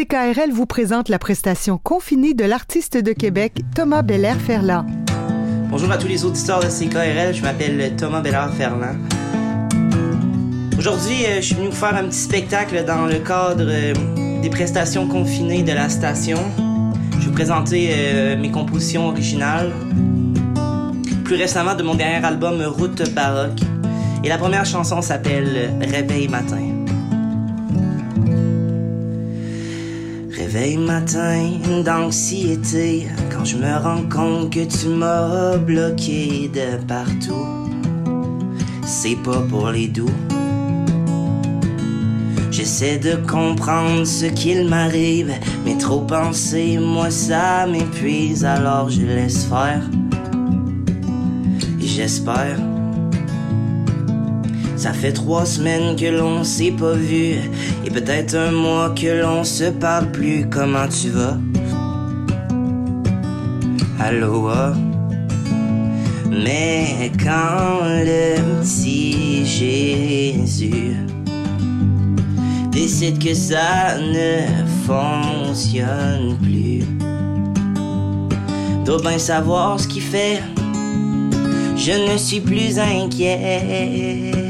CKRL vous présente la prestation confinée de l'artiste de Québec, Thomas Belair-Ferland. Bonjour à tous les auditeurs de CKRL, je m'appelle Thomas Belair-Ferland. Aujourd'hui, euh, je suis venu vous faire un petit spectacle dans le cadre euh, des prestations confinées de la station. Je vais vous présenter euh, mes compositions originales. Plus récemment de mon dernier album Route baroque. Et la première chanson s'appelle Réveil matin. Réveil matin d'anxiété quand je me rends compte que tu m'as bloqué de partout. C'est pas pour les doux. J'essaie de comprendre ce qu'il m'arrive, mais trop penser, moi ça m'épuise, alors je laisse faire. J'espère. Ça fait trois semaines que l'on s'est pas vu, et peut-être un mois que l'on se parle plus. Comment tu vas? Aloha. Mais quand le petit Jésus décide que ça ne fonctionne plus. Dois bien savoir ce qu'il fait. Je ne suis plus inquiet.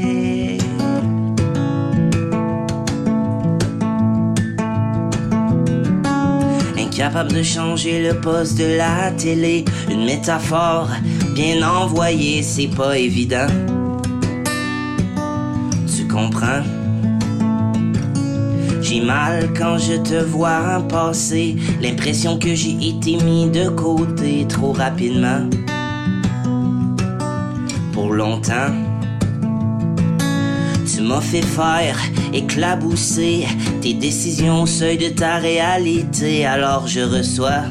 Incapable de changer le poste de la télé, une métaphore bien envoyée, c'est pas évident. Tu comprends? J'ai mal quand je te vois passer, l'impression que j'ai été mis de côté trop rapidement. Pour longtemps, tu m'as fait faire éclabousser tes décisions au seuil de ta réalité, alors je reçois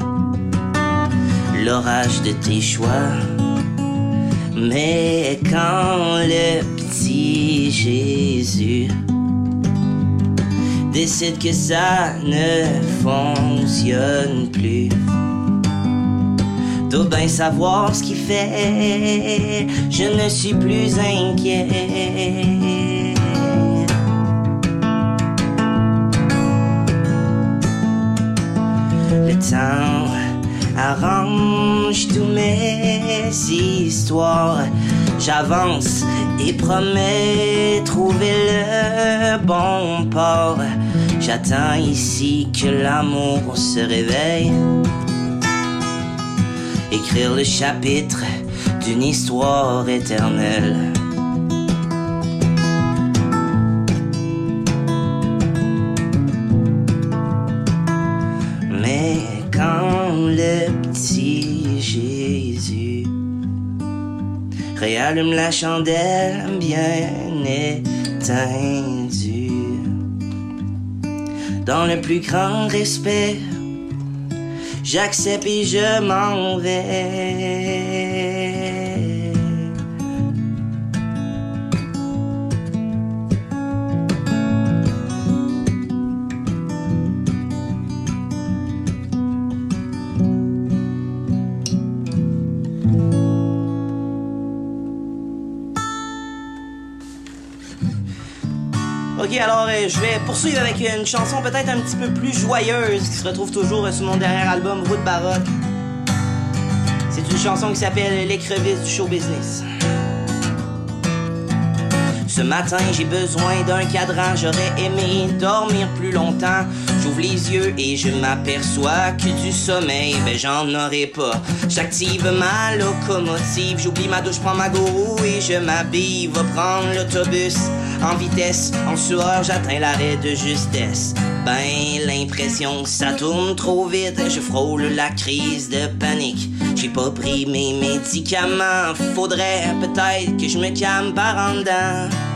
l'orage de tes choix. Mais quand le petit Jésus décide que ça ne fonctionne plus. Dois bien savoir ce qu'il fait, je ne suis plus inquiet. Arrange tous mes histoires. J'avance et promets trouver le bon port. J'attends ici que l'amour se réveille. Écrire le chapitre d'une histoire éternelle. Réallume la chandelle bien éteindue, dans le plus grand respect, j'accepte et je m'en vais. Je vais poursuivre avec une chanson peut-être un petit peu plus joyeuse qui se retrouve toujours sur mon dernier album Route Baroque. C'est une chanson qui s'appelle L'écrevisse du show business. Ce matin, j'ai besoin d'un cadran, j'aurais aimé dormir plus longtemps. J'ouvre les yeux et je m'aperçois que du sommeil, ben j'en aurai pas. J'active ma locomotive, j'oublie ma douche, prends ma gourou et je m'habille. Va prendre l'autobus en vitesse, en sueur, j'atteins l'arrêt de justesse. Ben, l'impression que ça tourne trop vite, je frôle la crise de panique. J'ai pas pris mes médicaments, faudrait peut-être que je me calme par en dedans.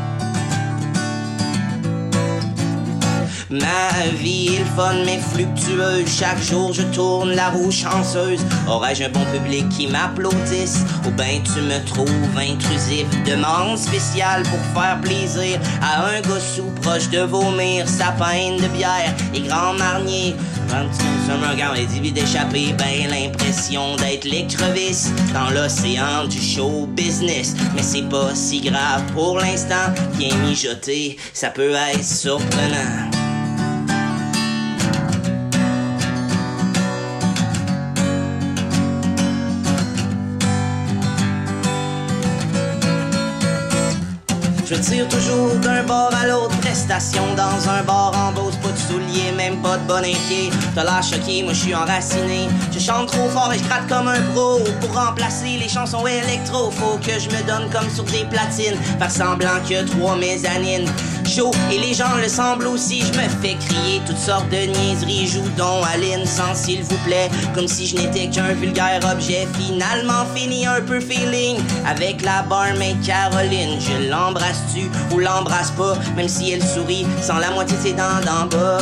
Ma vie est fun mais fluctueuse. Chaque jour je tourne la roue chanceuse. Aurais-je un bon public qui m'applaudisse? Ou ben tu me trouves intrusif? Demande spéciale pour faire plaisir À un gossou proche de vomir Sa peine de bière. Et grand marnier quand et dit d'échapper, ben l'impression d'être l'écrevisse dans l'océan du show business. Mais c'est pas si grave pour l'instant, bien mijoté, ça peut être surprenant. Tire toujours d'un bord à l'autre. Prestation dans un bar en pas de souliers, même pas de bonnet pied. T'as l'air choqué, moi je suis enraciné. Je chante trop fort et je gratte comme un pro. Pour remplacer les chansons électro, faut que je me donne comme sur des platines. Faire semblant que trois mezzanines. Et les gens le semblent aussi. Je me fais crier toutes sortes de niaiseries. Joue donc Aline sans s'il vous plaît. Comme si je n'étais qu'un vulgaire objet. Finalement fini un peu feeling avec la barmaid Caroline. Je l'embrasse-tu ou l'embrasse pas, même si elle sourit sans la moitié de ses dents d'en bas.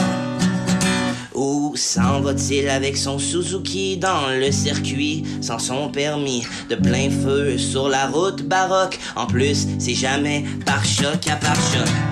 Où s'en va-t-il avec son Suzuki dans le circuit? Sans son permis de plein feu sur la route baroque En plus, c'est jamais par choc à par choc.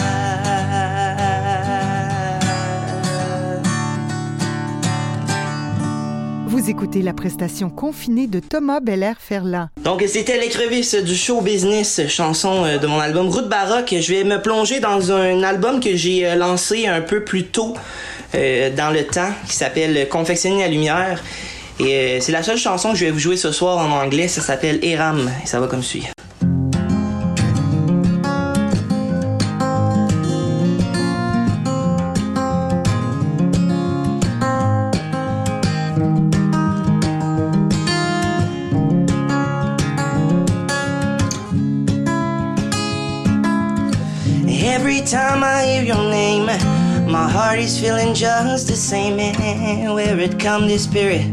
Vous écoutez la prestation confinée de Thomas Belair-Ferland. Donc c'était l'écrevisse du show business, chanson euh, de mon album Route baroque. Je vais me plonger dans un album que j'ai euh, lancé un peu plus tôt euh, dans le temps, qui s'appelle Confectionner la lumière. Et euh, c'est la seule chanson que je vais vous jouer ce soir en anglais. Ça s'appelle Eram et ça va comme suit. Just the same. And where it come, this spirit,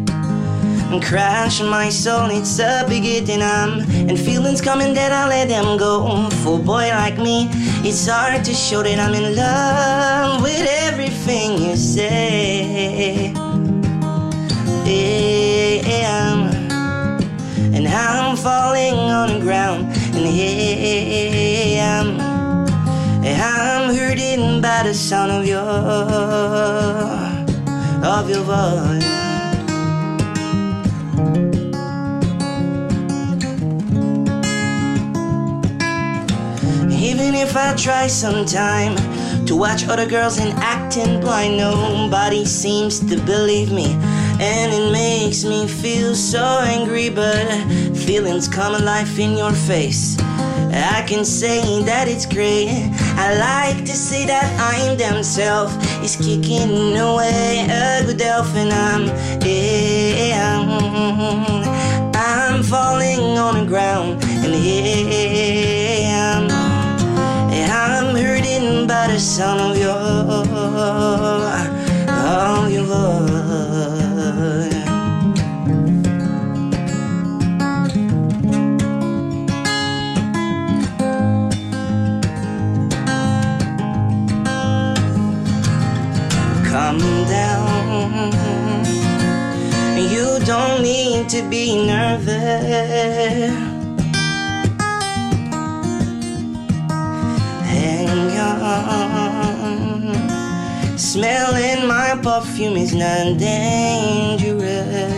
and crash my soul, it's a beginning. I'm and feelings coming that I let them go. For boy like me, it's hard to show that I'm in love with everything you say. Yeah, and I'm falling on the ground, and here I'm. I'm by the sound of your of your voice. Even if I try sometime to watch other girls and acting blind, nobody seems to believe me. And it makes me feel so angry, but feelings come alive in your face. I can say that it's great. I like to say that I'm themself is kicking away a good elf, and I'm yeah, I'm falling on the ground, and yeah, I'm, hurting by the sound to be nervous. Hang on. Smelling my perfume is not dangerous.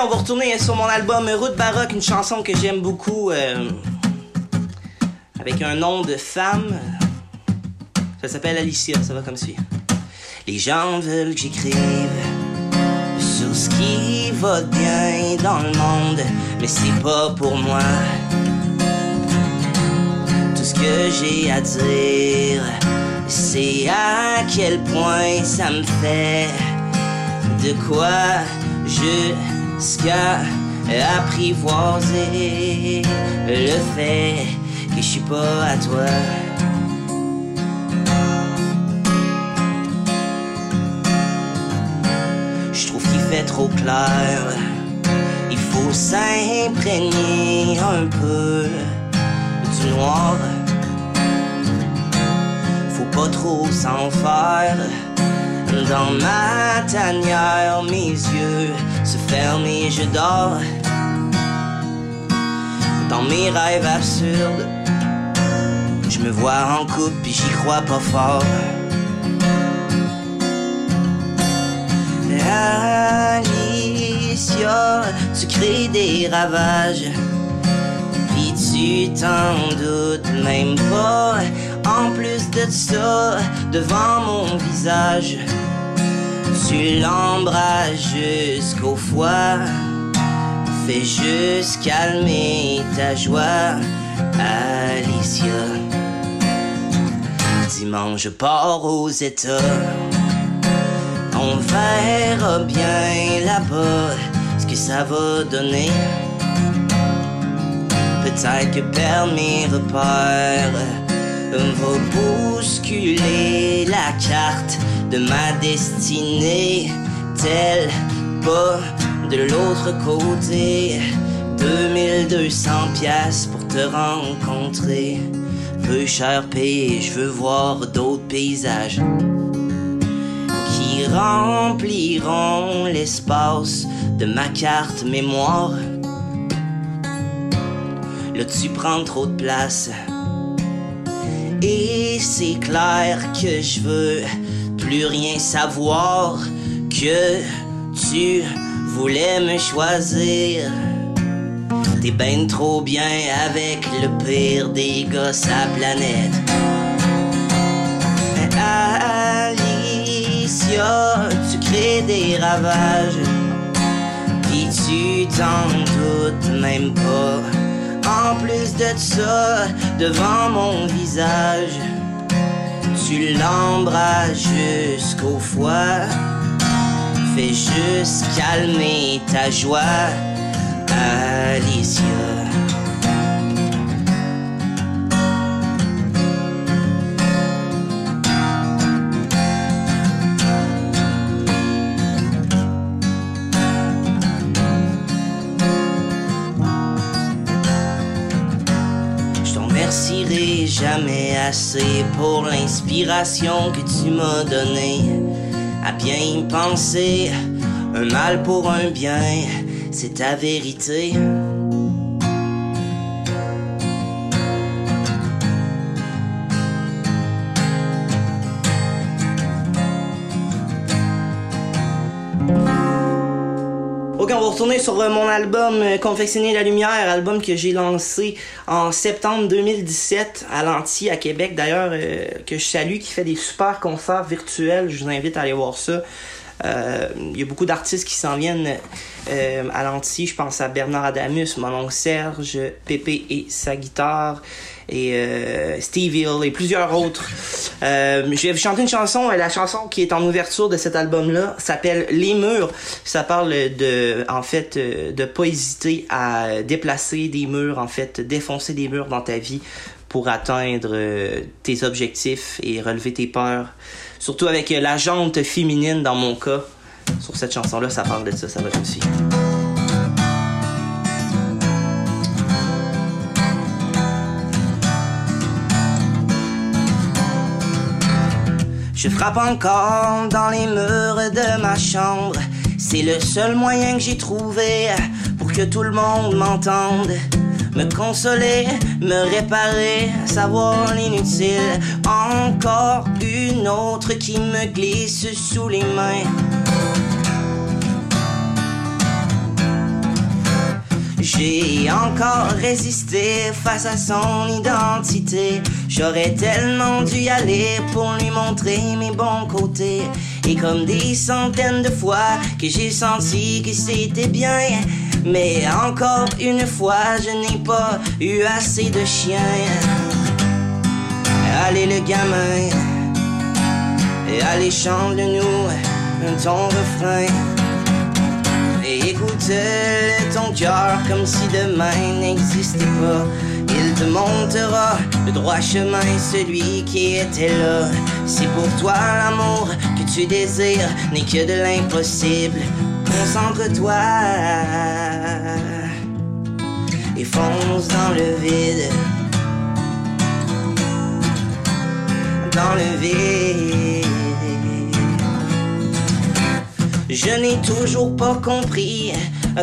On va retourner sur mon album Route baroque, une chanson que j'aime beaucoup, euh, avec un nom de femme. Ça s'appelle Alicia, ça va comme suit. Les gens veulent que j'écrive sur ce qui va bien dans le monde, mais c'est pas pour moi. que j'ai à dire, c'est à quel point ça me fait de quoi jusqu'à apprivoiser le fait que je suis pas à toi. Je trouve qu'il fait trop clair. Il faut s'imprégner un peu du noir. Faut pas trop s'en faire. Dans ma tanière, mes yeux se ferment et je dors. Dans mes rêves absurdes, je me vois en couple et j'y crois pas fort. Alicia, tu crées des ravages. Puis tu t'en doutes même pas. En plus de ça, devant mon visage, tu l'embrasses jusqu'au foie. Fais juste calmer ta joie, Alicia. Dimanche, je pars aux États. On verra bien là-bas ce que ça va donner. Peut-être que perdre mes repères va bousculer la carte de ma destinée, telle pas de l'autre côté. 2200 pièces pour te rencontrer. Peu cher payé, je veux voir d'autres paysages qui rempliront l'espace de ma carte mémoire. Là, tu prends trop de place. Et c'est clair que je veux plus rien savoir que tu voulais me choisir. T'es ben trop bien avec le pire des gosses à planète. Alicia, tu crées des ravages. Puis tu t'en doutes même pas. En plus de ça, devant mon visage, tu l'embrasses jusqu'au foie. Fais juste calmer ta joie, Alicia. Jamais assez pour l'inspiration que tu m'as donnée. À bien y penser, un mal pour un bien, c'est ta vérité. Va retourner sur euh, mon album euh, Confectionner la lumière, album que j'ai lancé en septembre 2017 à l'Anti à Québec. D'ailleurs, euh, que je salue, qui fait des super concerts virtuels. Je vous invite à aller voir ça. Il y a beaucoup d'artistes qui s'en viennent à l'Anti. Je pense à Bernard Adamus, mon oncle Serge, Pépé et sa guitare, et euh, Steve Hill et plusieurs autres. Euh, je vais vous chanter une chanson. La chanson qui est en ouverture de cet album-là s'appelle Les Murs. Ça parle de, en fait, euh, de pas hésiter à déplacer des murs, en fait, défoncer des murs dans ta vie pour atteindre euh, tes objectifs et relever tes peurs. Surtout avec la jante féminine dans mon cas. Sur cette chanson-là, ça parle de ça, ça va comme. Je frappe encore dans les murs de ma chambre. C'est le seul moyen que j'ai trouvé pour que tout le monde m'entende. Me consoler, me réparer, savoir l'inutile. Encore une autre qui me glisse sous les mains. J'ai encore résisté face à son identité. J'aurais tellement dû y aller pour lui montrer mes bons côtés. Et comme des centaines de fois que j'ai senti que c'était bien. Mais encore une fois, je n'ai pas eu assez de chien. allez le gamin, et allez chante-nous ton refrain. Écoute ton cœur comme si demain n'existait pas. Il te montrera le droit chemin, celui qui était là. Si pour toi l'amour que tu désires n'est que de l'impossible, concentre-toi et fonce dans le vide. Dans le vide. Je n'ai toujours pas compris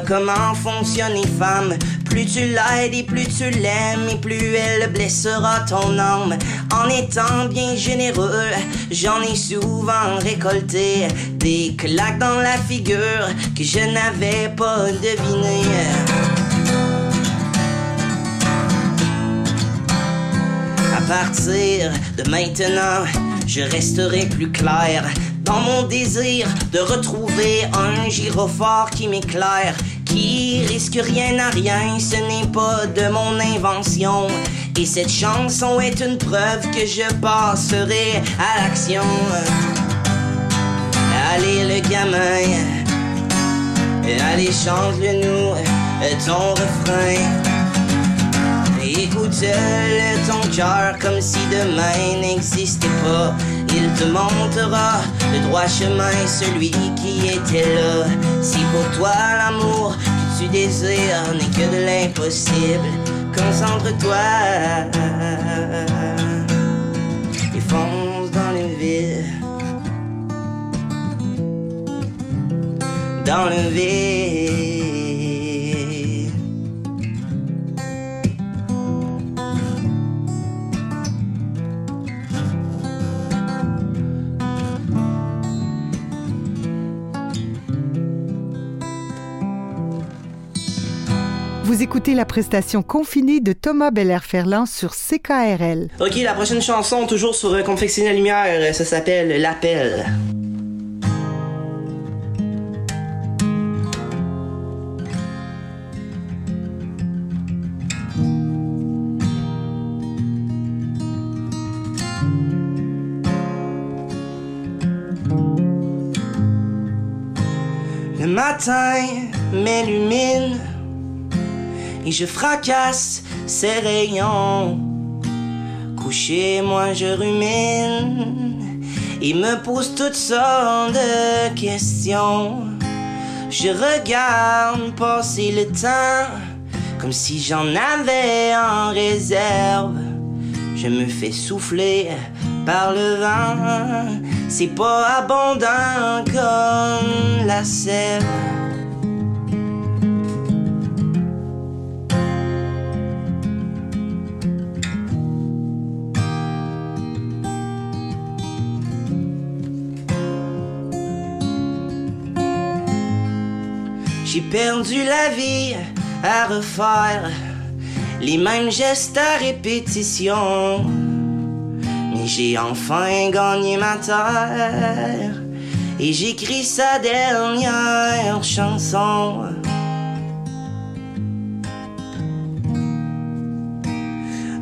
comment fonctionnent les femmes. Plus tu l'aides et plus tu l'aimes et plus elle blessera ton âme. En étant bien généreux, j'en ai souvent récolté des claques dans la figure que je n'avais pas deviné. À partir de maintenant, je resterai plus clair dans mon désir de retrouver un gyrophare qui m'éclaire, qui risque rien à rien, ce n'est pas de mon invention. Et cette chanson est une preuve que je passerai à l'action. Allez le gamin, allez chante-le-nous ton refrain. Écoute-le ton cœur comme si demain n'existait pas. Te montrera le droit chemin, celui qui était là. Si pour toi l'amour que tu désires n'est que de l'impossible, concentre-toi et fonce dans le vide. Dans le vide. Vous écoutez la prestation confinée de Thomas Belair-Ferland sur CKRL. Ok, la prochaine chanson, toujours sur euh, Confectionner la lumière, ça s'appelle L'appel. Le matin m'illumine et je fracasse ses rayons. Couché, moi je rumine et me pose toutes sortes de questions. Je regarde passer le temps comme si j'en avais en réserve. Je me fais souffler par le vent, c'est pas abondant comme la sève. Perdu la vie à refaire les mêmes gestes à répétition. Mais j'ai enfin gagné ma terre et j'écris sa dernière chanson.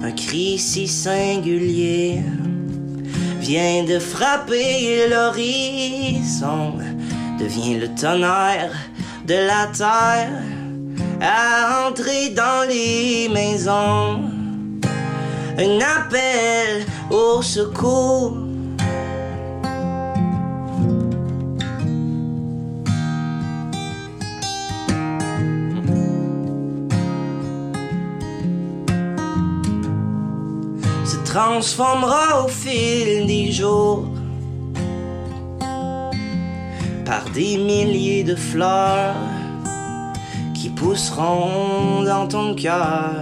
Un cri si singulier vient de frapper l'horizon, devient le tonnerre de la terre à entrer dans les maisons. Un appel au secours. Se transformera au fil des jours par des milliers de fleurs qui pousseront dans ton cœur.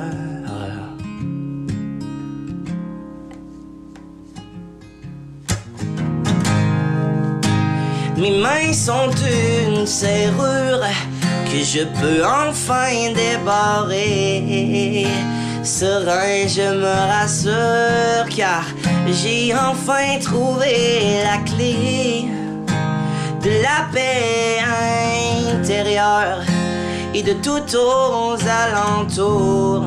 Mes mains sont une serrure que je peux enfin débarrer. Serein, je me rassure car j'ai enfin trouvé la clé de la paix intérieure et de tout aux alentours.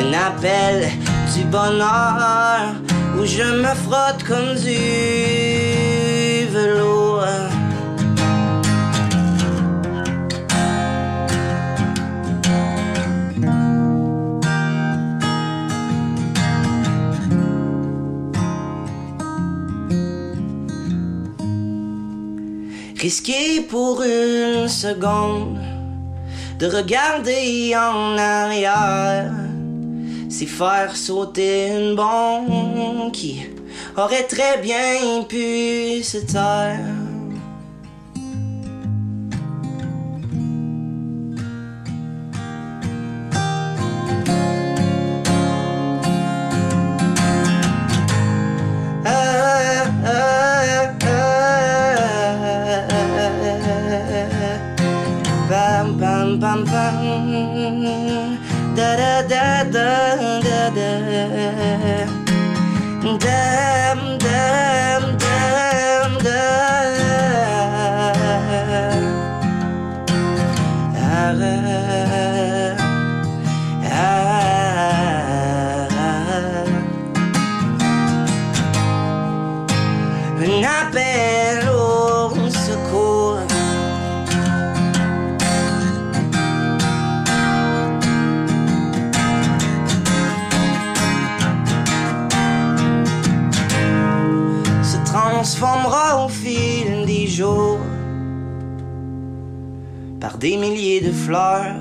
Un appel du bonheur où je me frotte comme du velours. Risquer pour une seconde de regarder en arrière, c'est faire sauter une bombe qui aurait très bien pu se taire. Par des milliers de fleurs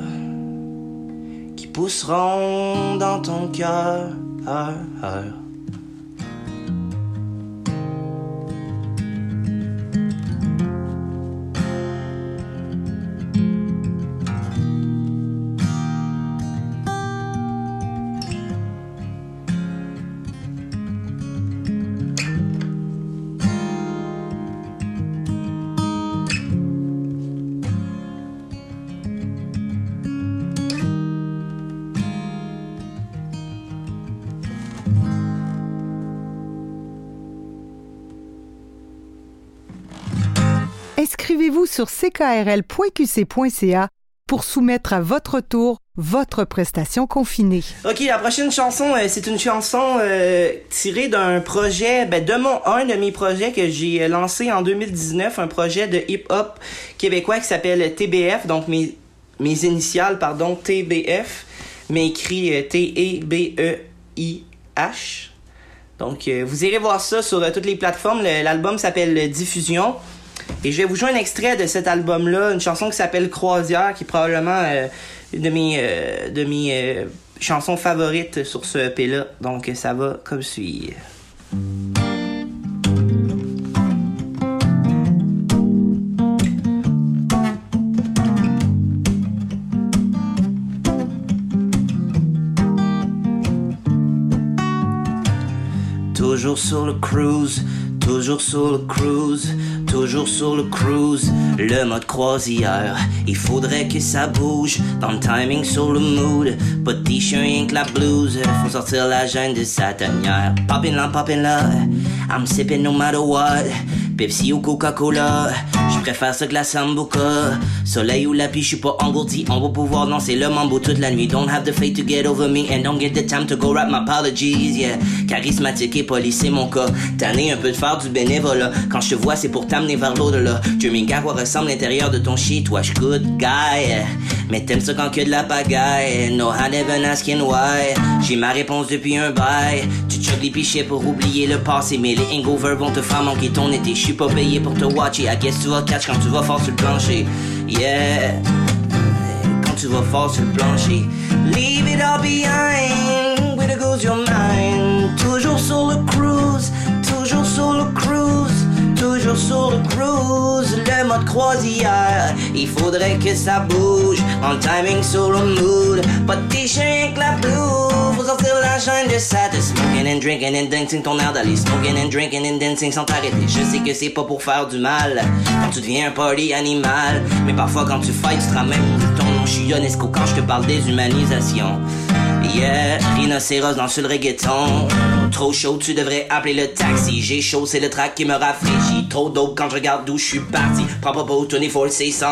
qui pousseront dans ton cœur. Sur ckrl.qc.ca pour soumettre à votre tour votre prestation confinée. Ok, la prochaine chanson, euh, c'est une chanson euh, tirée d'un projet, ben, de mon un de mes projets que j'ai euh, lancé en 2019, un projet de hip-hop québécois qui s'appelle TBF, donc mes, mes initiales, pardon, TBF, mais écrit T-E-B-E-I-H. Donc, euh, vous irez voir ça sur toutes les plateformes. L'album s'appelle Diffusion. Et je vais vous jouer un extrait de cet album-là, une chanson qui s'appelle Croisière, qui est probablement euh, une de mes, euh, de mes euh, chansons favorites sur ce EP-là. Donc, ça va comme suit. Toujours sur le cruise, toujours sur le cruise, toujours sur le cruise, le mode croisière. Il faudrait que ça bouge, dans le timing sur le mood. Pas de t-shirt, que la blouse. Faut sortir la gêne de sa tanière. Poppin' là, poppin' là, I'm sipping no matter what. Pepsi ou Coca-Cola, je préfère ça que la Sambuca. Soleil ou la pluie, je suis pas engourdi. On va pouvoir danser le mambo toute la nuit. Don't have the faith to get over me and don't get the time to go rap my apologies, yeah. Charismatique et poli, c'est mon cas. Tanné un peu de faire du bénévolat. Quand je te vois, c'est pour t'amener vers l'au-delà. Dieu à quoi ressemble l'intérieur de ton shit. Toi, je good guy. Mais t'aimes ça quand que de la pagaille. No, I never asking why. J'ai ma réponse depuis un bail. Choques les pichets pour oublier le passé. Mais les hangovers vont te faire manquer ton été. Je suis pas payé pour te watcher. I guess tu vas catch quand tu vas fort sur le plancher. Yeah. Quand tu vas fort sur le plancher. Leave it all behind. Where goes your mind? Toujours sur le cruise. Toujours sur le cruise. Toujours sur le cruise, le mode croisière. Il faudrait que ça bouge, en timing sur le mood. Pas de t-shirt que la blue, faut sortir la chaîne de ça. Smoking and drinking and dancing, ton air d'aller smoking and drinking and dancing sans t'arrêter. Je sais que c'est pas pour faire du mal, quand tu deviens un party animal. Mais parfois quand tu fights, tu te ramènes ton nom, suis Ionesco quand je te parle déshumanisation. Rhinocéros dans le reggaeton. Trop chaud, tu devrais appeler le taxi. J'ai chaud, c'est le track qui me rafraîchit. Trop dope quand je regarde d'où je suis parti. Prends pas pour 24 600.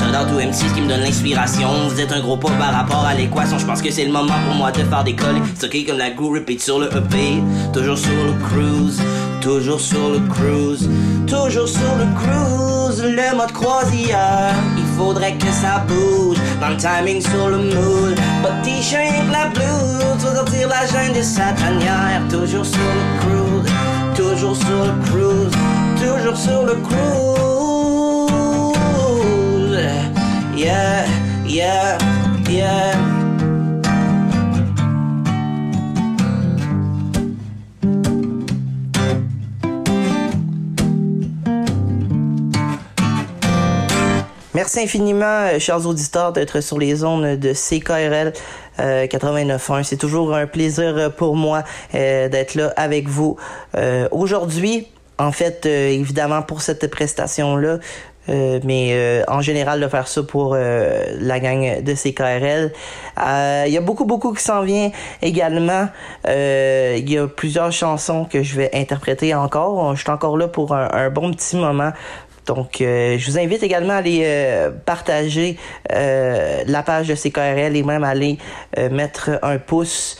J'adore tout M6 qui me donne l'inspiration. Vous êtes un gros pas par rapport à l'équation. Je pense que c'est le moment pour moi de faire décoller. ok comme la goût repeat sur le EP. Toujours sur le cruise. Toujours sur le cruise. Toujours sur le cruise. Le mode croisière. Faudrait que ça bouge. Dans le timing sur le mood. But t-shirt la blues. Faut sortir la gêne de sa tanière. Toujours sur le cruise. Toujours sur le cruise. Toujours sur le cruise. Yeah, yeah, yeah. Merci infiniment, euh, chers auditeurs, d'être sur les zones de CKRL 89.1. Euh, C'est toujours un plaisir euh, pour moi d'être là avec vous. Aujourd'hui, en fait, évidemment, pour cette prestation-là, mais en général de faire ça pour la gang de CKRL. Il y a beaucoup, beaucoup qui s'en vient également. Il y a plusieurs chansons que je vais interpréter encore. Je suis encore là pour un bon petit moment. Donc, euh, je vous invite également à aller euh, partager euh, la page de CKRL et même aller mettre un pouce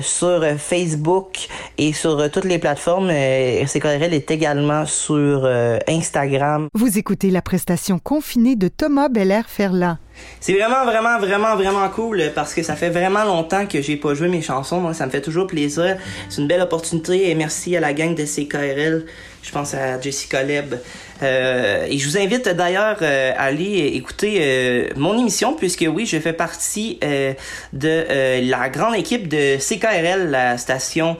sur Facebook et sur toutes les plateformes. CKRL est également sur Instagram. Vous écoutez la prestation confinée de Thomas Belair-Ferland. C'est vraiment, vraiment, vraiment, vraiment cool parce que ça fait vraiment longtemps que j'ai pas joué mes chansons. Donc, ça me fait toujours plaisir. C'est une belle opportunité et merci à la gang de CKRL. Je pense à Jessica Leb euh, et je vous invite d'ailleurs euh, à aller écouter euh, mon émission, puisque oui, je fais partie de la grande équipe de CKRL, la station,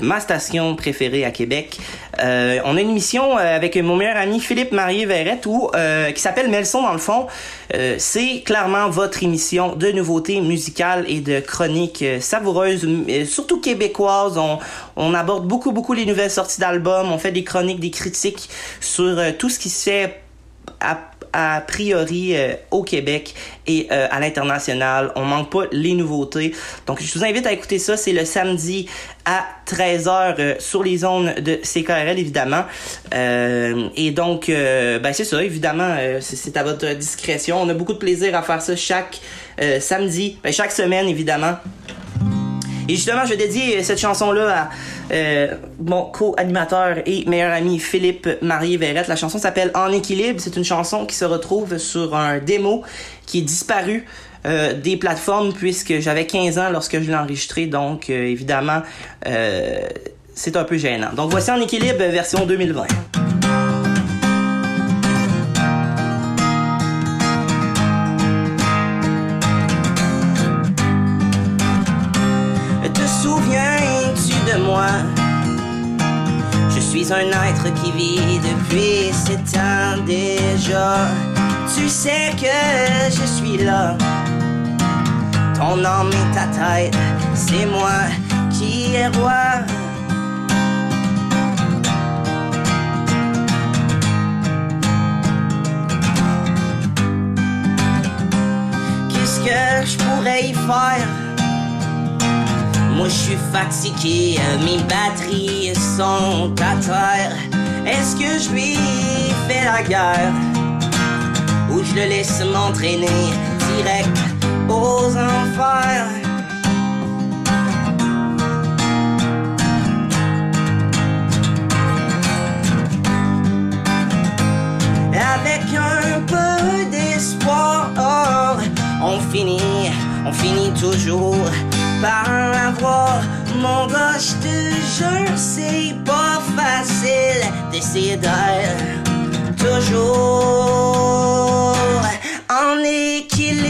ma station préférée à Québec. on a une émission avec mon meilleur ami Philippe Marie Verrette où, qui s'appelle Melson dans le fond. C'est clairement votre émission de nouveautés musicales et de chroniques savoureuses, surtout québécoises. On, on aborde beaucoup, beaucoup les nouvelles sorties d'albums. Fait des chroniques, des critiques sur euh, tout ce qui se fait a, priori euh, au Québec et euh, à l'international. On manque pas les nouveautés. Donc je vous invite à écouter ça. C'est le samedi à 13h sur les zones de CKRL évidemment. et donc ben c'est ça évidemment c'est à votre discrétion. On a beaucoup de plaisir à faire ça chaque samedi, ben, chaque semaine évidemment. Et justement, je dédie cette chanson-là à euh, mon co-animateur et meilleur ami Philippe Marie Verrette. La chanson s'appelle En équilibre. C'est une chanson qui se retrouve sur un démo qui est disparu euh, des plateformes puisque j'avais 15 ans lorsque je l'ai enregistré. Donc, euh, évidemment, c'est un peu gênant. Donc, voici En équilibre version 2020. Un être qui vit depuis sept ans déjà. Tu sais que je suis là. Ton âme et ta tête, c'est moi qui est roi. Qu'est-ce que je pourrais y faire? Moi je suis fatigué, mes batteries sont à terre. Est-ce que je lui fais la guerre? Ou je le laisse m'entraîner direct aux enfers? Avec un peu d'espoir, on finit, on finit toujours par avoir mon gars, je te c'est pas facile. D'essayer d'être toujours en équilibre.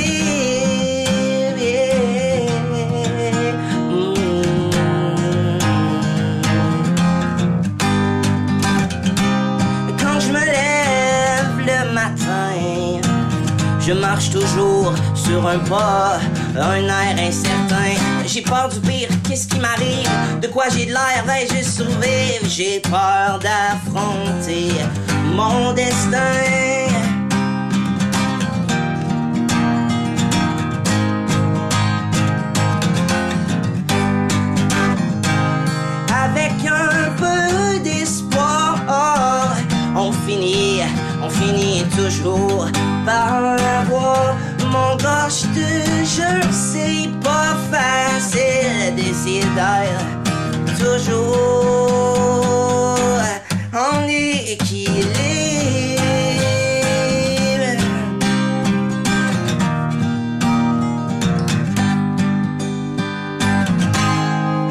Quand je me lève le matin, je marche toujours sur un pas, un air incertain j'ai peur du pire, qu'est-ce qui m'arrive? De quoi j'ai de l'air, vais-je survivre? J'ai peur d'affronter mon destin toujours en équilibre.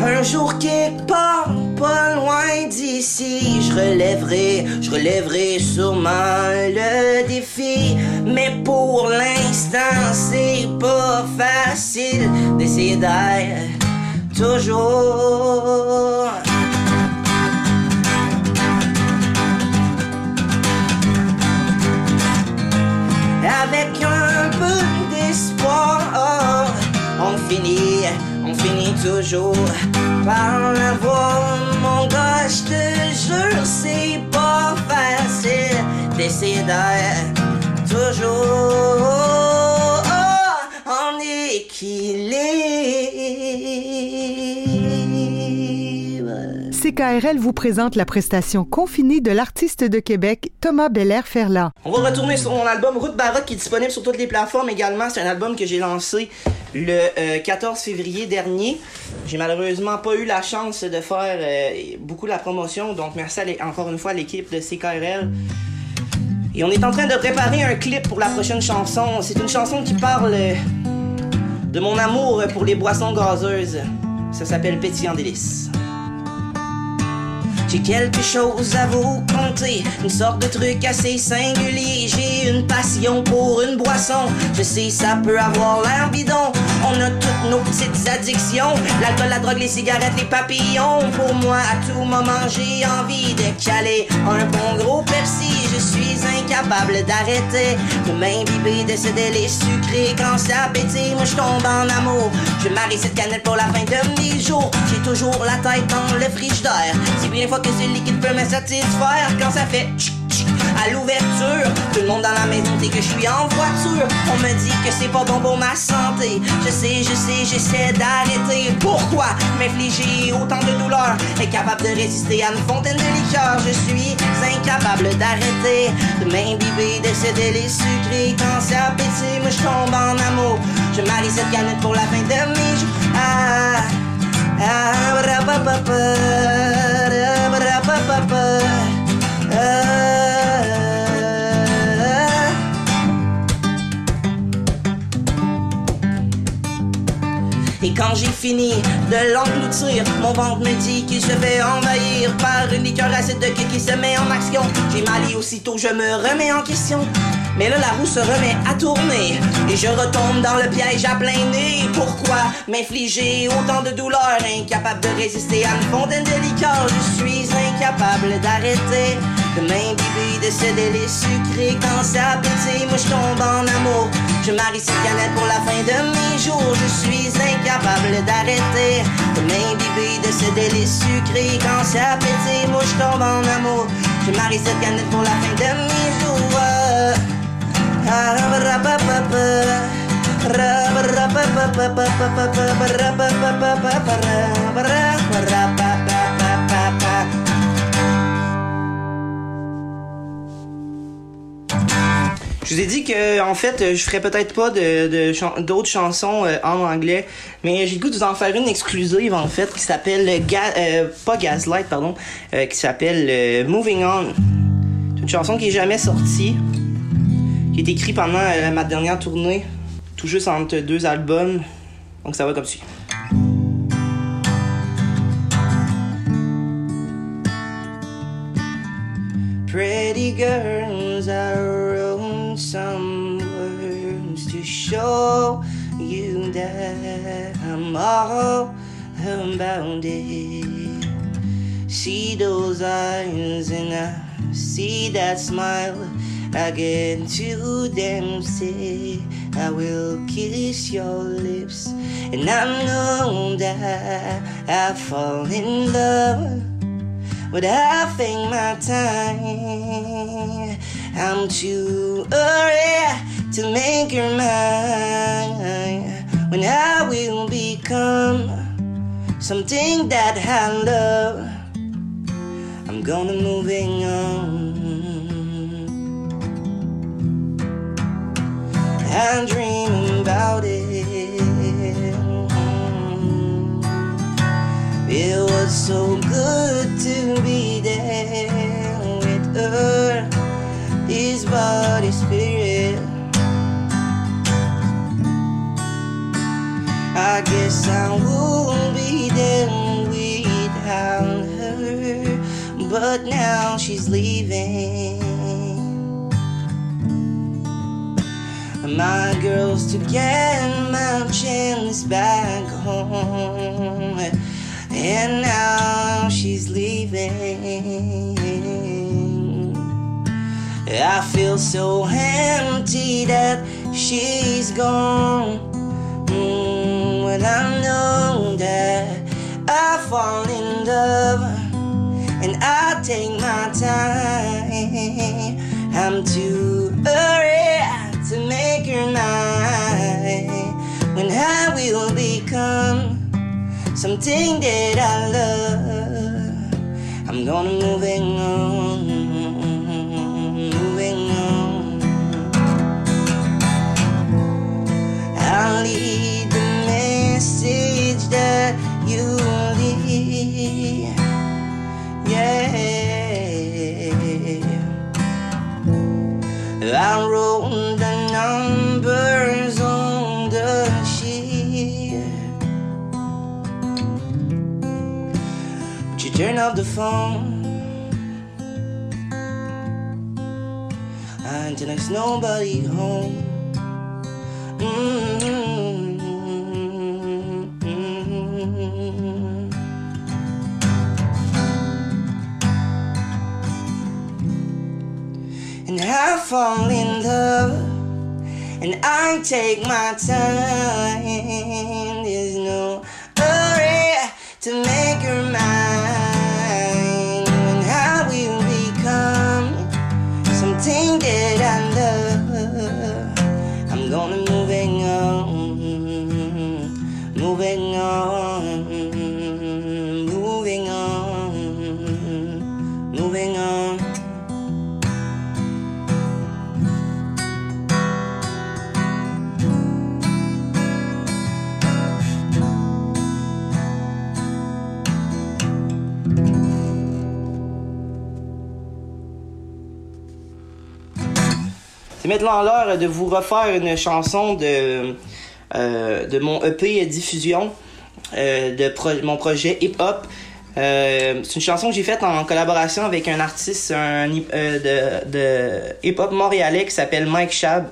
Un jour quelque part, pas loin d'ici, je relèverai, je relèverai sûrement le défi. Mais pour l'instant, c'est pas facile d'essayer d'être toujours. Avec un peu d'espoir, on finit, on finit toujours par l'avoir. Mon gars, je te jure, c'est pas facile d'essayer toujours en équilibre. CKRL vous présente la prestation confinée de l'artiste de Québec Thomas Belair-Ferland. On va retourner sur mon album Route Baroque qui est disponible sur toutes les plateformes également. C'est un album que j'ai lancé le euh, 14 février dernier. J'ai malheureusement pas eu la chance de faire euh, beaucoup la promotion, donc merci à encore une fois à l'équipe de CKRL. Et on est en train de préparer un clip pour la prochaine chanson. C'est une chanson qui parle euh, de mon amour pour les boissons gazeuses. Ça s'appelle Pétillant délice. J'ai quelque chose à vous conter, une sorte de truc assez singulier. J'ai une passion pour une boisson. Je sais, ça peut avoir l'air bidon. On a toutes nos petites addictions. L'alcool, la drogue, les cigarettes, les papillons. Pour moi, à tout moment, j'ai envie de caler un bon gros Pepsi. Je suis incapable d'arrêter de m'imbiber de ce délice sucré. Quand ça pétille, moi je tombe en amour. Je marie cette cannelle pour la fin de mes jours. J'ai toujours la tête dans le frigidaire. Si bien des fois que ce liquide peut me satisfaire. Quand ça fait tchic à l'ouverture, tout le monde dans la maison dit que je suis en voiture. On me dit que c'est pas bon pour ma santé. Je sais, je sais, j'essaie d'arrêter. Pourquoi m'infliger autant de douleurs? Incapable de résister à une fontaine de liqueur. Je suis incapable d'arrêter de m'imbiber de ce délice sucré. Quand ça pétille, moi je tombe en amour. Je marie cette canette pour la fin de mes jours. Ah, ah. Quand j'ai fini de l'engloutir, mon ventre me dit qu'il se fait envahir par une liqueur acide de qui se met en action. J'ai mal et aussitôt je me remets en question. Mais là, la roue se remet à tourner et je retombe dans le piège à plein nez. Pourquoi m'infliger autant de douleurs? Incapable de résister à une fontaine de je suis incapable d'arrêter de m'imbiber de ce délice sucré. Quand ça pétille, moi je tombe en amour. Je marie cette canette pour la fin de mes jours. Je suis incapable d'arrêter de m'imbiber de ce délice sucré. Quand ça pétille, moi je tombe en amour. Je marie cette canette pour la fin de mes jours. Ah, Je vous ai dit que en fait, je ferais peut-être pas de, d'autres chansons euh, en anglais, mais j'ai le goût de vous en faire une exclusive en fait qui s'appelle euh, pas Gaslight pardon, euh, qui s'appelle euh, Moving On. C'est une chanson qui est jamais sortie, qui est écrite pendant euh, ma dernière tournée, tout juste entre deux albums, donc ça va comme suit. Pretty girls, I some words to show you that I'm all about it. See those eyes and I see that smile. I get to them say I will kiss your lips and I know that I fall in love but I think my time. I'm too early to make your mind when I will become something that I love. I'm gonna moving on. I dream about it. It was so good to be. Body spirit. I guess I won't be there without her, but now she's leaving. My girl's to get my chance back home, and now she's leaving. I feel so empty that she's gone. Mm, when I know that I fall in love and I take my time, I'm too hurry to make her mine. When I will become something that I love, I'm gonna moving on, I wrote the numbers on the sheet. But you turn off the phone. Until there's nobody home. Mm-hmm. Fall in love, and I take my time. There's no hurry to make Maintenant l'heure de vous refaire une chanson de, euh, de mon EP Diffusion, euh, de mon projet Hip Hop. Euh, c'est une chanson que j'ai faite en collaboration avec un artiste de, de hip hop montréalais qui s'appelle Mike Shab,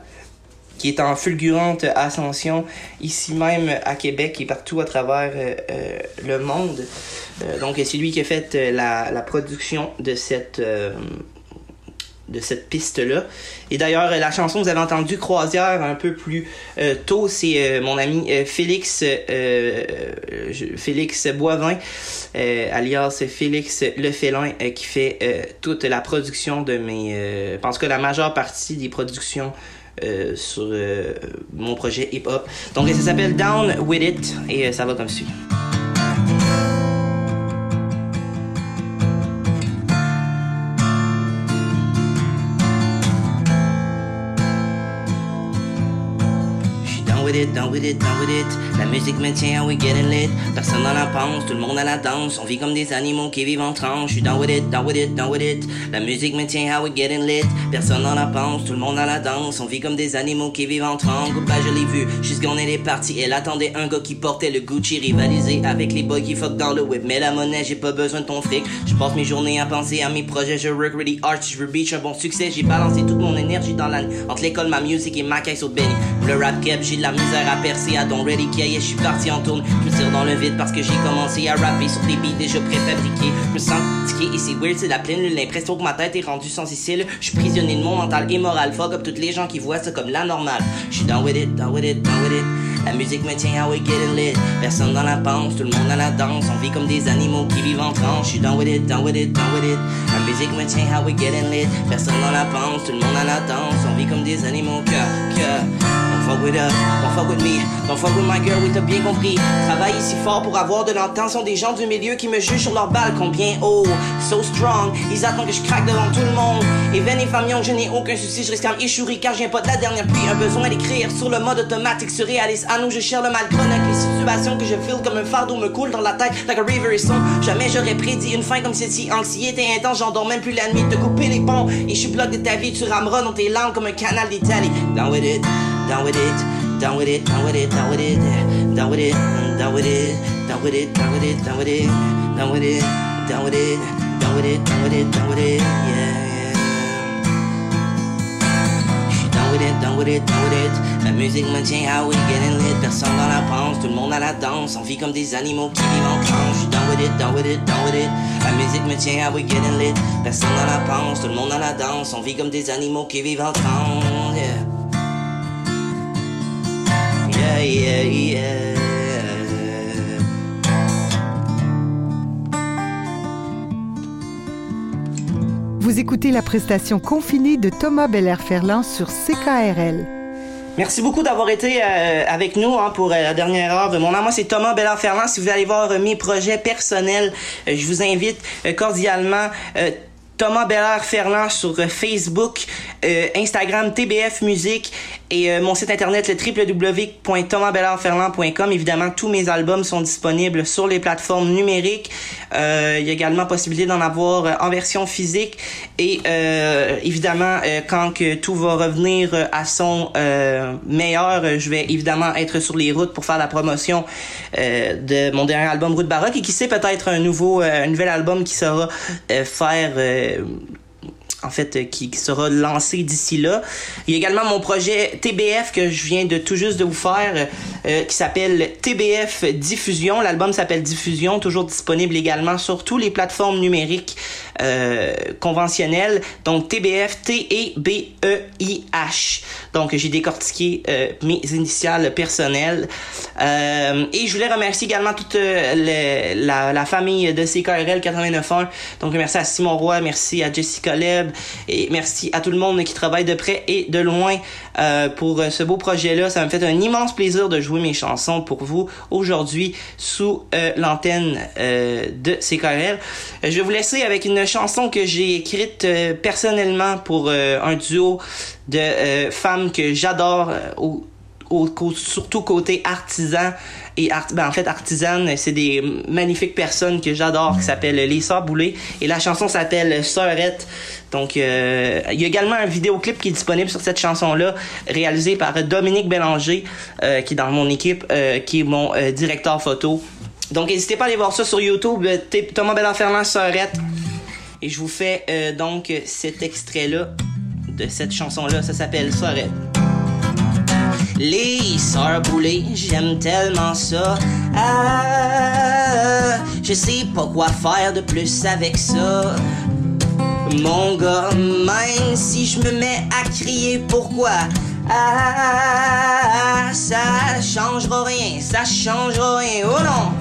qui est en fulgurante ascension ici même à Québec et partout à travers le monde. Donc c'est lui qui a fait la, la production de cette de cette piste-là. Et d'ailleurs, la chanson, vous avez entendu Croisière un peu plus euh, tôt, c'est euh, mon ami euh, Félix Félix Boivin, alias Félix Le Félin, qui fait toute la production de mes... Pense que la majeure partie des productions sur mon projet hip-hop. Donc, ça s'appelle Down With It, et ça va comme suit. With it, down with it, down with it. La musique me tient, we getting lit. Personne la pense, tout le monde à la danse. On vit comme des animaux qui vivent en transe. Je suis down with it, down with it, down with it. La musique me tient, how we getting lit. Personne la pense, tout le monde à la danse. On vit comme des animaux qui vivent en transe. Goodbye, je l'ai vu. Elle est partie. Elle attendait un gars qui portait le Gucci rivalisé avec les boys qui fuck dans le whip. Mais la monnaie, j'ai pas besoin de ton fric. Je passe mes journées à penser à mes projets. Je work really hard. Je beach un bon succès, j'ai balancé toute mon énergie dans l'année. Entre l'école, ma musique et ma caisse au Benny. Le rap cap, j'ai de la misère à percer. I don't really care. Yeah, je suis parti en tourne. Je me tire dans le vide parce que j'ai commencé à rapper sur des beats déjà préfabriqués. Je me sens tiqué et c'est weird, c'est la pleine. L'impression que ma tête est rendue sensibile. Je suis prisonnier de mon mental et moral. Fuck up toutes les gens qui voient ça comme la normale. Je suis down with it, down with it, down with it. La musique me tient, how we getting lit. Personne dans la panse, tout le monde à la danse. On vit comme des animaux qui vivent en transe. Je suis down with it, down with it, down with it. La musique me tient, how we getting lit. Personne dans la panse, tout le monde à la danse. On vit comme des animaux que, que. Fuck with us, don't fuck with me, don't fuck with my girl, oui t'as bien compris. Travaille ici fort pour avoir de l'attention des gens du milieu qui me jugent sur leur balle combien haut, so strong. Ils attendent que je craque devant tout le monde. Et venez famion, je n'ai aucun souci, je risque à m'échouer car je pas de la dernière pluie. Un besoin d'écrire sur le mode automatique surréaliste. À nous, je cherche le mal chronique. Les situations que je file comme un fardeau me coulent dans la tête, like a river is Jamais j'aurais prédit une fin comme celle-ci. Anxiété intense, j'endors même plus la nuit. Te couper les ponts et je suis bloqué de ta vie. Tu rameras dans tes langues comme un canal d'Italie. Down with it, down with it, down with it, down with it, down with it, down with it, down with it, down with it, down with it, down with it, down with it, down with it, down with it, down with it, down with it, yeah. With it, down with it, down with it. La musique me tient, ah oui, getting lit. Personne dans la panse, tout le monde à la danse. On vit comme des animaux qui vivent en tranche. Down with it, down with it, down with it. La musique me tient, ah oui, getting lit. Personne dans la panse, tout le monde à la danse. On vit comme des animaux qui vivent en transe. Vous écoutez la prestation confinée de Thomas Belair-Ferland sur CKRL. Merci beaucoup d'avoir été euh, avec nous hein, pour euh, la dernière heure de mon nom. Moi, c'est Thomas Bellard-Ferland. Si vous allez voir euh, mes projets personnels, je vous invite cordialement. Thomas Bellard Ferland sur Facebook, Instagram TBF Musique et euh, mon site internet le www.thomasbellardferland.com. Évidemment, tous mes albums sont disponibles sur les plateformes numériques. Euh, il y a également possibilité d'en avoir euh, en version physique et euh, évidemment euh, quand que tout va revenir euh, à son meilleur, je vais évidemment être sur les routes pour faire la promotion de mon dernier album Route Baroque et qui sait peut-être un nouveau un nouvel album qui sera euh, faire en fait, euh, qui, sera lancé d'ici là. Il y a également mon projet TBF que je viens de tout juste de vous faire, euh, qui s'appelle TBF Diffusion. L'album s'appelle Diffusion, toujours disponible également sur toutes les plateformes numériques euh, conventionnelles. Donc TBF, T-E-B-E-I-H. Donc j'ai décortiqué euh, mes initiales personnelles. Euh, et je voulais remercier également toute euh, la, la famille de CKRL 89.1. Donc merci à Simon Roy, merci à Jessica Leb et merci à tout le monde qui travaille de près et de loin euh, pour euh, ce beau projet-là. Ça me fait un immense plaisir de jouer mes chansons pour vous aujourd'hui sous euh, l'antenne euh, de CKRL. Euh, Je vais vous laisser avec une chanson que j'ai écrite personnellement pour un duo de femmes que j'adore au, au- surtout côté artisan et art, ben en fait artisane c'est des magnifiques personnes que j'adore qui s'appellent les Sœurs Boulay. Et la chanson s'appelle Sœurette donc euh, il y a également un vidéoclip qui est disponible sur cette chanson là réalisé par Dominique Bélanger euh, qui est dans mon équipe euh, qui est mon directeur photo. Donc n'hésitez pas à aller voir ça sur YouTube. Thomas Bellard-Ferland Sœurette et je vous fais donc cet extrait là de cette chanson là ça s'appelle Sœurette les sœurs j'aime tellement ça. Ah, je sais pas quoi faire de plus avec ça. Mon gars, même si je me mets à crier pourquoi? Ah, ça changera rien, ça changera rien, oh non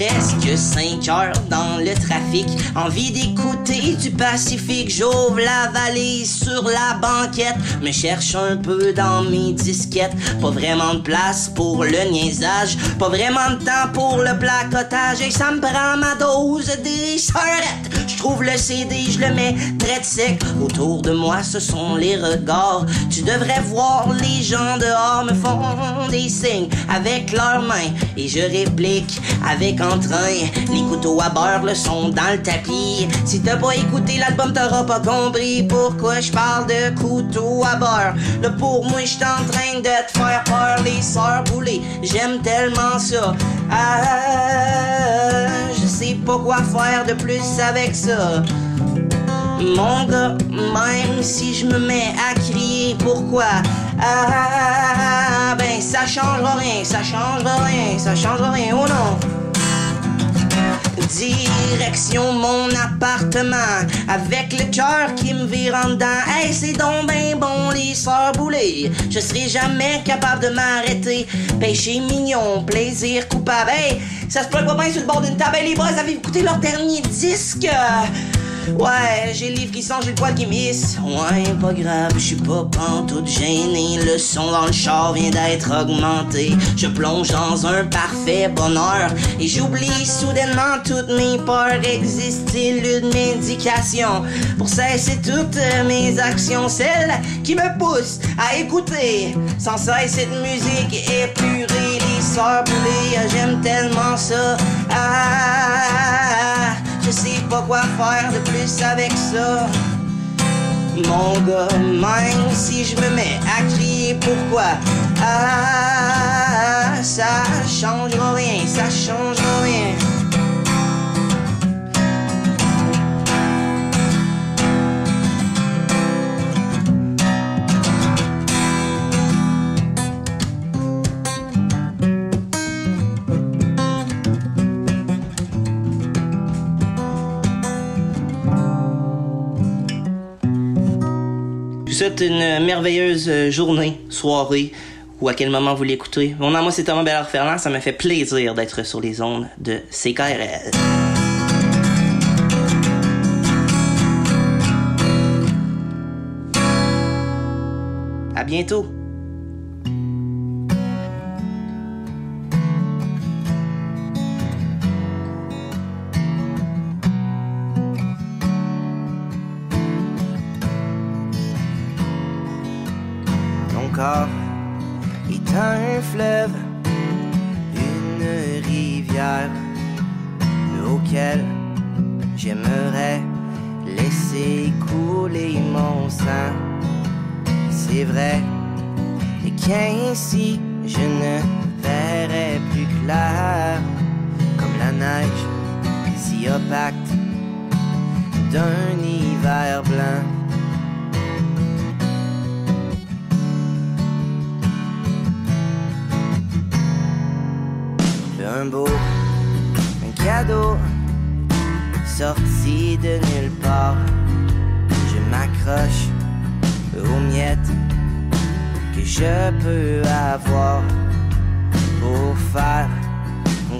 Presque 5 heures dans le trafic, envie d'écouter du Pacifique. J'ouvre la valise sur la banquette, me cherche un peu dans mes disquettes. Pas vraiment de place pour le niaisage, pas vraiment de temps pour le placotage. Et ça me prend ma dose des sœurettes. Je trouve le CD, je le mets très sec. Autour de moi, ce sont les regards. Tu devrais voir les gens dehors me font des signes avec leurs mains. Et je réplique avec entrain. Les couteaux à beurre le sont dans le tapis. Si t'as pas écouté l'album, t'auras pas compris pourquoi je parle de couteaux à beurre. Là, pour moi, j'suis en train de te faire peur, les sœurs boulées. J'aime tellement ça. Ah, je sais pas quoi faire de plus avec ça. Mon même si je me mets à crier, pourquoi? Ah, ben ça changera rien, ça changera rien, ça changera rien, oh non Direction mon appartement Avec le cœur qui me vire en dedans. Hey c'est donc ben bon les sœurs Je serai jamais capable de m'arrêter. Péché mignon, plaisir coupable. Hey, ça se peut pas bien sur le bord d'une table. Les boys, avez écouté leur dernier disque? Ouais, j'ai le livre qui sent, j'ai le poil qui misse. Ouais, pas grave, je suis pas pantoute gêné. Le son dans le char vient d'être augmenté. Je plonge dans un parfait bonheur et j'oublie soudainement toutes mes peurs. Existe-t-il une médication pour cesser toutes mes actions? Celle qui me pousse à écouter sans cesse cette musique épurée. Les sœurs j'aime tellement ça. Ah, je sais pas quoi faire de plus avec ça. Mon gars, même si je me mets à crier pourquoi? Ah, ça changera rien, ça changera rien souhaite une merveilleuse euh, journée, soirée, ou à quel moment vous l'écoutez. Mon nom, moi, c'est Thomas Bellard-Ferland. Ça me fait plaisir d'être sur les ondes de CKRL. À bientôt. J'aimerais laisser couler mon sang. C'est vrai, et qu'ainsi je ne verrai plus clair comme la neige si opaque d'un hiver blanc. un beau, un cadeau sorti de nulle part. Je m'accroche aux miettes que je peux avoir pour faire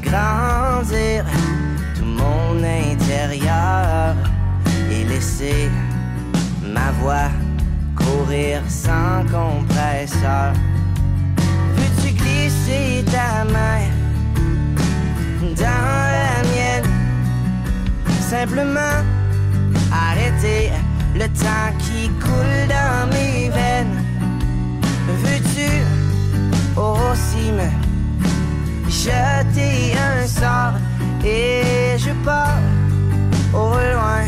grandir tout mon intérieur et laisser ma voix courir sans compresseur. Veux-tu glisser ta main? dans. Simplement arrêter le temps qui coule dans mes veines. Veux-tu aussi me jeter un sort et je pars au loin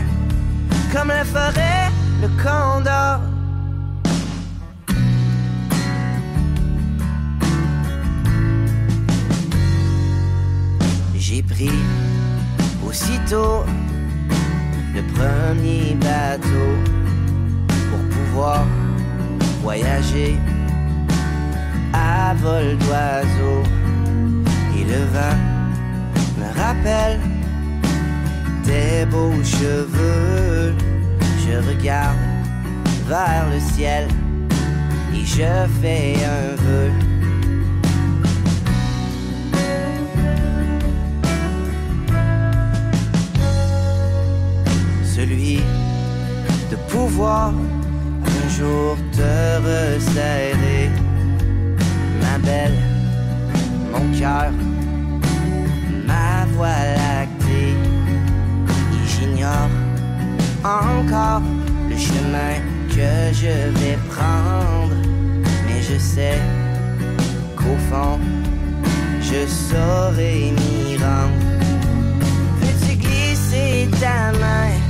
comme le ferait le condor? J'ai pris aussitôt le premier bateau pour pouvoir voyager à vol d'oiseau. Et le vent me rappelle tes beaux cheveux. Je regarde vers le ciel et je fais un vœu. Pouvoir un jour te resserrer, ma belle, mon cœur, ma voix lactée. Et j'ignore encore le chemin que je vais prendre, mais je sais qu'au fond, je saurai m'y rendre. Veux-tu glisser ta main?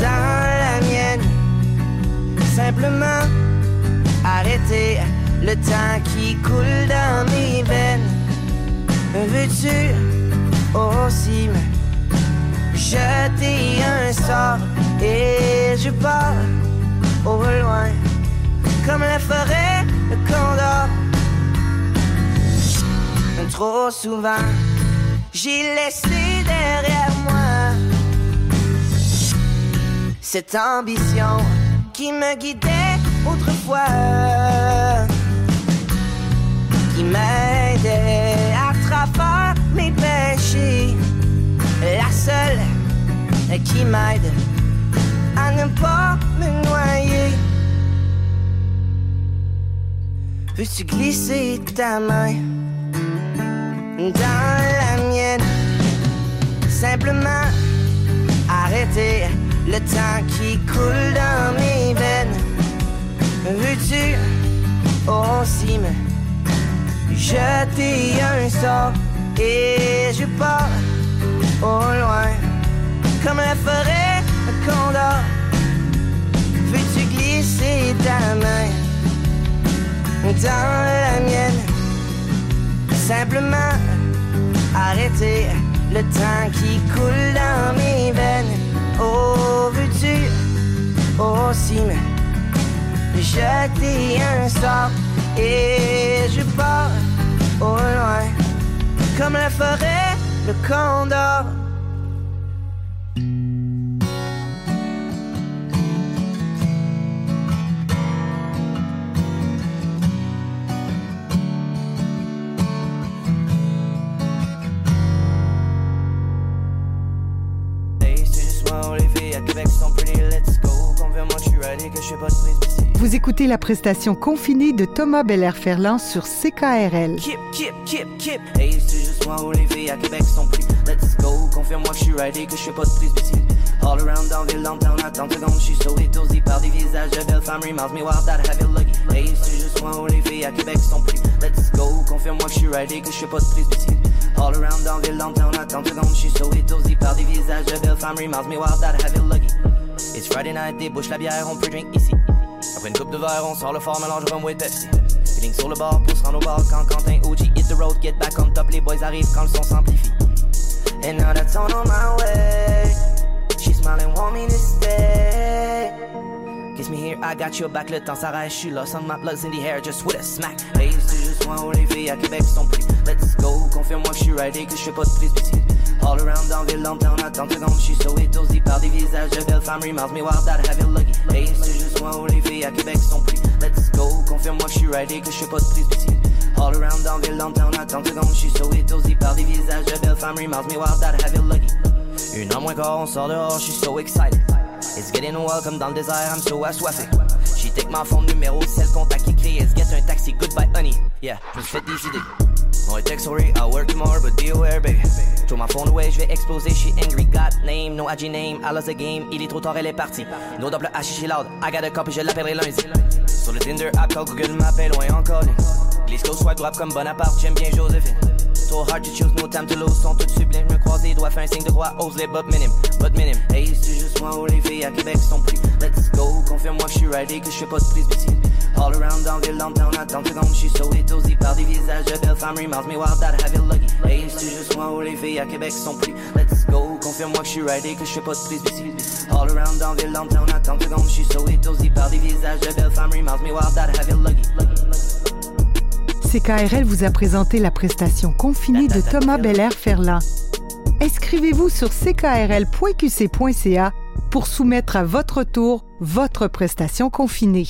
Dans la mienne. Simplement arrêter le temps qui coule dans mes veines. Veux-tu aussi me jeter un sort? Et je pars au loin comme la forêt, le condor. Trop souvent, j'ai laissé derrière moi cette ambition qui me guidait autrefois, qui m'aidait à travers mes péchés, la seule qui m'aide à ne pas me noyer. Veux-tu glisser ta main dans la mienne? Simplement arrêter le temps qui coule dans mes veines. Veux-tu? Aussi me jeter un sort et je pars au loin comme la forêt qu'on dort. Veux-tu glisser ta main dans la mienne? Simplement arrêter le temps qui coule dans mes veines. Oh, veux-tu aussi me jeter un sort? Et je pars au loin comme la forêt, le condor. Vous écoutez la prestation confinée de Thomas Belair-Ferland sur CKRL. Kip, kip, kip, kip. Hey, c'est juste moi où les filles à Québec sont pris. Let's go, confirme-moi que je suis ready, que je fais pas de ici. All around dans ville, downtown, à 30 secondes, je suis so étourdi par des visages de belles femmes, reminds me wild that have it lucky. Hey, c'est juste moi où les filles à Québec sont pris. Let's go, confirme-moi que je suis ready, que je fais pas de ici. All around dans ville, downtown, à 30 secondes, je suis so étourdi par des visages de belles femmes, reminds me wild that have it lucky. It's Friday night, débouche la bière, on peut drink ici. Après une coupe de verre, on sort le fort, mélange rum with Pepsi. Feeling sur le bord, pousse rendre au bar quand Quentin OG hit the road, get back on top, les boys arrivent quand le son s'amplifie. And now that's on my way. She smiling, want me to stay. Kiss me here, I got your back, le temps s'arrête, je suis là, of my blood's in the hair, just with a smack. Hey, c'est juste moi où les filles à Québec sont pris. Let's go, confirme-moi que je suis ready, que je fais pas de prise. All around dans ville, downtown, à 30 secondes, je suis so étourdi par des visages de belles femmes, reminds me wild that have it lucky. Hey, c'est juste moi où les filles à Québec sont pris. Let's go, confirme-moi que je suis ready, que je fais pas de ici. All around dans ville, downtown, à 30 secondes, je suis so étourdi par des visages de belles femmes, reminds me wild that have it lucky. Une heure moins quart, on sort dehors, je suis so excited. It's getting welcome dans le désert, I'm so assoiffé. My phone numéro, c'est le contact qui crie. Let's get un taxi, goodbye honey. Yeah, je me fait des idées. Mon text sorry, I'll work tomorrow, but be aware, baby. Throw my phone away, je vais exploser, she angry. Got name, no IG name, I lost the game. Il est trop tard, elle est partie. No double H, she loud. I got a copy, je l'appellerai lundi. Sur le Tinder app, call Google m'appelle loin encore. Glisse close, swipe droite comme Bonaparte, j'aime bien Joséphine. So hard to choose, no time to lose, sont toutes sublimes. Je me croise les doigts, fais un signe de croix, ose les but minim, but minim. Hey, c'est juste moi où les filles à Québec sont pris. Let's go, confirme-moi que je suis ready, que je fais pas de ici. All around dans ville, downtown, 30 secondes, je suis so étourdi par des visages de belles femmes, reminds me wild that have it lucky. Hey, c'est juste moi où les filles à Québec sont pris. Let's go, confirme-moi que je suis ready, que je fais pas de ici. All around dans ville, downtown, 30 secondes, je suis so étourdi par des visages de belles femmes, reminds me wild that have it lucky. lucky, lucky. CKRL vous a présenté la prestation confinée de Thomas Belair-Ferland. Inscrivez-vous sur ckrl.qc.ca pour soumettre à votre tour votre prestation confinée.